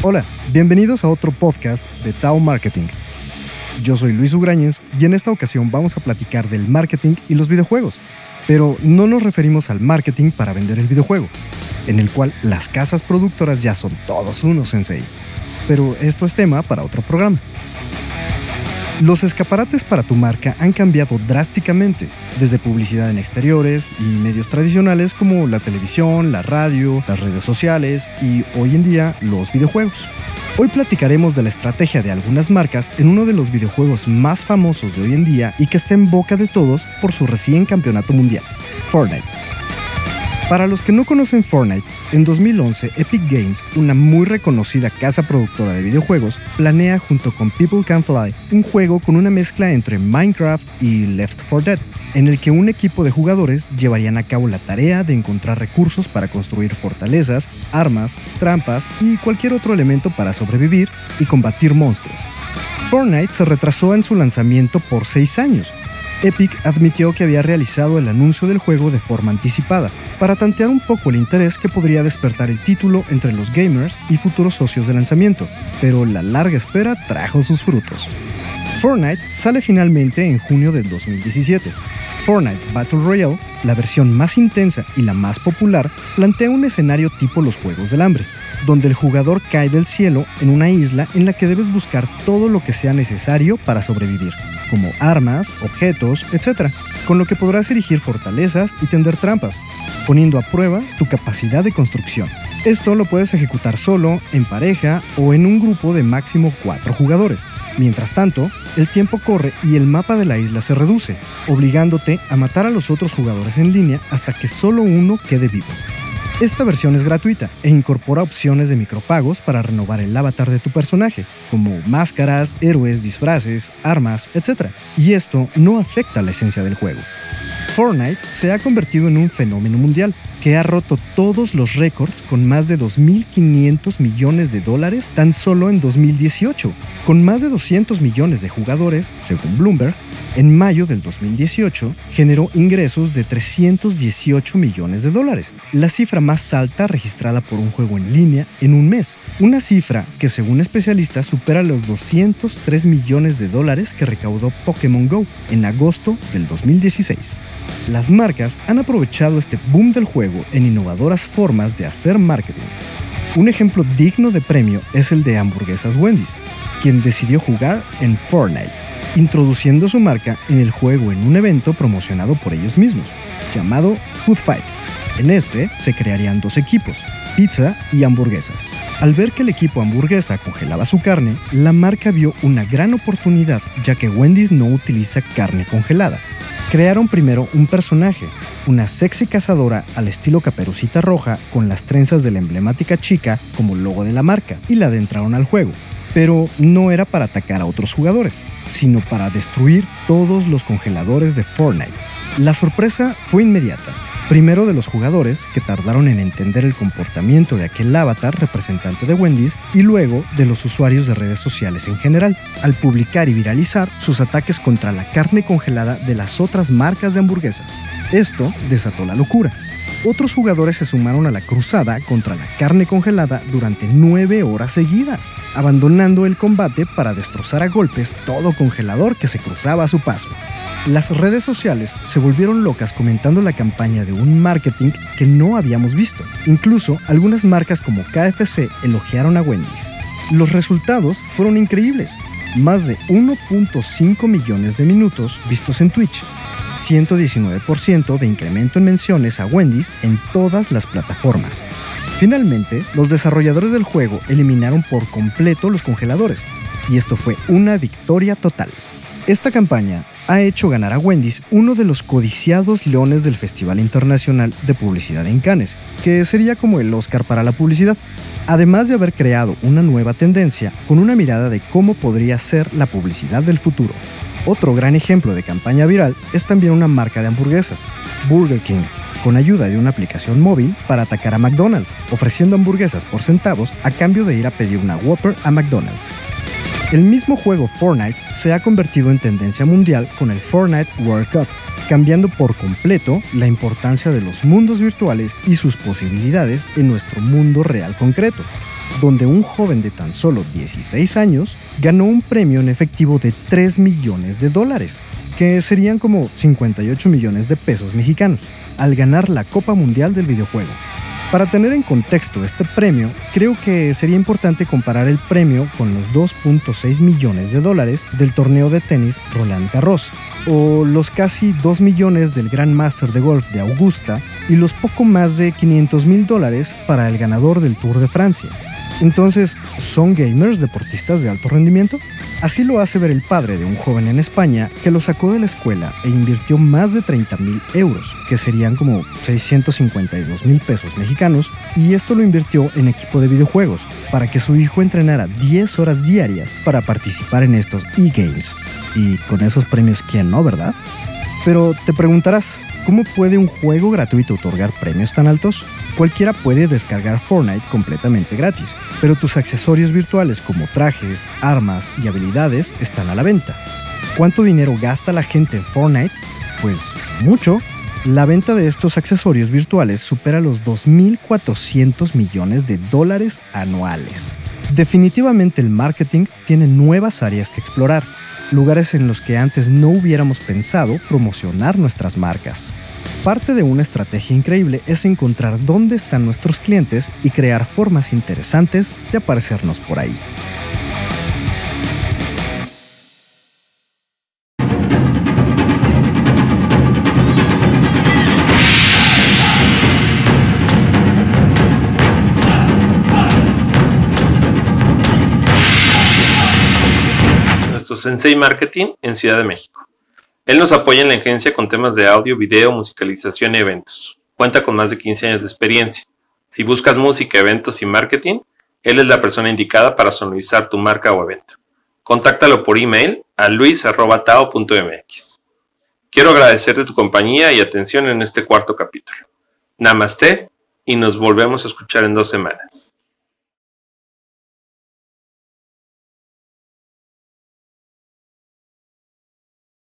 Hola, bienvenidos a otro podcast de Tao Marketing. Yo soy Luis Ugrañez y en esta ocasión vamos a platicar del marketing y los videojuegos. Pero no nos referimos al marketing para vender el videojuego, en el cual las casas productoras ya son todos unos sensei. Pero esto es tema para otro programa. Los escaparates para tu marca han cambiado drásticamente, desde publicidad en exteriores y medios tradicionales como la televisión, la radio, las redes sociales y hoy en día los videojuegos. Hoy platicaremos de la estrategia de algunas marcas en uno de los videojuegos más famosos de hoy en día y que está en boca de todos por su recién campeonato mundial, Fortnite. Para los que no conocen Fortnite, en 2011 Epic Games, una muy reconocida casa productora de videojuegos, planea junto con People Can Fly un juego con una mezcla entre Minecraft y Left 4 Dead, en el que un equipo de jugadores llevarían a cabo la tarea de encontrar recursos para construir fortalezas, armas, trampas y cualquier otro elemento para sobrevivir y combatir monstruos. Fortnite se retrasó en su lanzamiento por 6 años, Epic admitió que había realizado el anuncio del juego de forma anticipada, para tantear un poco el interés que podría despertar el título entre los gamers y futuros socios de lanzamiento, pero la larga espera trajo sus frutos. Fortnite sale finalmente en junio del 2017. Fortnite Battle Royale, la versión más intensa y la más popular, plantea un escenario tipo los Juegos del Hambre, donde el jugador cae del cielo en una isla en la que debes buscar todo lo que sea necesario para sobrevivir como armas, objetos, etc., con lo que podrás erigir fortalezas y tender trampas, poniendo a prueba tu capacidad de construcción. Esto lo puedes ejecutar solo, en pareja o en un grupo de máximo 4 jugadores. Mientras tanto, el tiempo corre y el mapa de la isla se reduce, obligándote a matar a los otros jugadores en línea hasta que solo uno quede vivo. Esta versión es gratuita e incorpora opciones de micropagos para renovar el avatar de tu personaje, como máscaras, héroes, disfraces, armas, etc. Y esto no afecta la esencia del juego. Fortnite se ha convertido en un fenómeno mundial que ha roto todos los récords con más de 2.500 millones de dólares tan solo en 2018. Con más de 200 millones de jugadores, según Bloomberg, en mayo del 2018 generó ingresos de 318 millones de dólares, la cifra más alta registrada por un juego en línea en un mes, una cifra que según especialistas supera los 203 millones de dólares que recaudó Pokémon Go en agosto del 2016. Las marcas han aprovechado este boom del juego en innovadoras formas de hacer marketing. Un ejemplo digno de premio es el de Hamburguesas Wendy's, quien decidió jugar en Fortnite, introduciendo su marca en el juego en un evento promocionado por ellos mismos, llamado Food Fight. En este se crearían dos equipos, pizza y hamburguesa. Al ver que el equipo hamburguesa congelaba su carne, la marca vio una gran oportunidad ya que Wendy's no utiliza carne congelada. Crearon primero un personaje, una sexy cazadora al estilo caperucita roja con las trenzas de la emblemática chica como logo de la marca y la adentraron al juego, pero no era para atacar a otros jugadores, sino para destruir todos los congeladores de Fortnite. La sorpresa fue inmediata. Primero de los jugadores, que tardaron en entender el comportamiento de aquel avatar representante de Wendy's, y luego de los usuarios de redes sociales en general, al publicar y viralizar sus ataques contra la carne congelada de las otras marcas de hamburguesas. Esto desató la locura. Otros jugadores se sumaron a la cruzada contra la carne congelada durante nueve horas seguidas, abandonando el combate para destrozar a golpes todo congelador que se cruzaba a su paso. Las redes sociales se volvieron locas comentando la campaña de un marketing que no habíamos visto. Incluso algunas marcas como KFC elogiaron a Wendy's. Los resultados fueron increíbles. Más de 1.5 millones de minutos vistos en Twitch, 119% de incremento en menciones a Wendy's en todas las plataformas. Finalmente, los desarrolladores del juego eliminaron por completo los congeladores, y esto fue una victoria total. Esta campaña ha hecho ganar a Wendy's uno de los codiciados leones del Festival Internacional de Publicidad en Cannes, que sería como el Oscar para la publicidad, además de haber creado una nueva tendencia con una mirada de cómo podría ser la publicidad del futuro. Otro gran ejemplo de campaña viral es también una marca de hamburguesas, Burger King, con ayuda de una aplicación móvil para atacar a McDonald's, ofreciendo hamburguesas por centavos a cambio de ir a pedir una Whopper a McDonald's. El mismo juego Fortnite se ha convertido en tendencia mundial con el Fortnite World Cup, cambiando por completo la importancia de los mundos virtuales y sus posibilidades en nuestro mundo real concreto. Donde un joven de tan solo 16 años ganó un premio en efectivo de 3 millones de dólares, que serían como 58 millones de pesos mexicanos, al ganar la Copa Mundial del videojuego. Para tener en contexto este premio, creo que sería importante comparar el premio con los 2.6 millones de dólares del torneo de tenis Roland Garros, o los casi 2 millones del Grand Master de Golf de Augusta y los poco más de 500 mil dólares para el ganador del Tour de Francia. Entonces, ¿son gamers deportistas de alto rendimiento? Así lo hace ver el padre de un joven en España que lo sacó de la escuela e invirtió más de 30 mil euros, que serían como 652 mil pesos mexicanos, y esto lo invirtió en equipo de videojuegos, para que su hijo entrenara 10 horas diarias para participar en estos e-games. Y con esos premios, ¿quién no, verdad? Pero te preguntarás, ¿cómo puede un juego gratuito otorgar premios tan altos? Cualquiera puede descargar Fortnite completamente gratis, pero tus accesorios virtuales como trajes, armas y habilidades están a la venta. ¿Cuánto dinero gasta la gente en Fortnite? Pues mucho. La venta de estos accesorios virtuales supera los 2.400 millones de dólares anuales. Definitivamente el marketing tiene nuevas áreas que explorar, lugares en los que antes no hubiéramos pensado promocionar nuestras marcas. Parte de una estrategia increíble es encontrar dónde están nuestros clientes y crear formas interesantes de aparecernos por ahí. Sensei Marketing en Ciudad de México. Él nos apoya en la agencia con temas de audio, video, musicalización y eventos. Cuenta con más de 15 años de experiencia. Si buscas música, eventos y marketing, él es la persona indicada para sonorizar tu marca o evento. Contáctalo por email a luis.tao.mx. Quiero agradecerte tu compañía y atención en este cuarto capítulo. Namaste y nos volvemos a escuchar en dos semanas.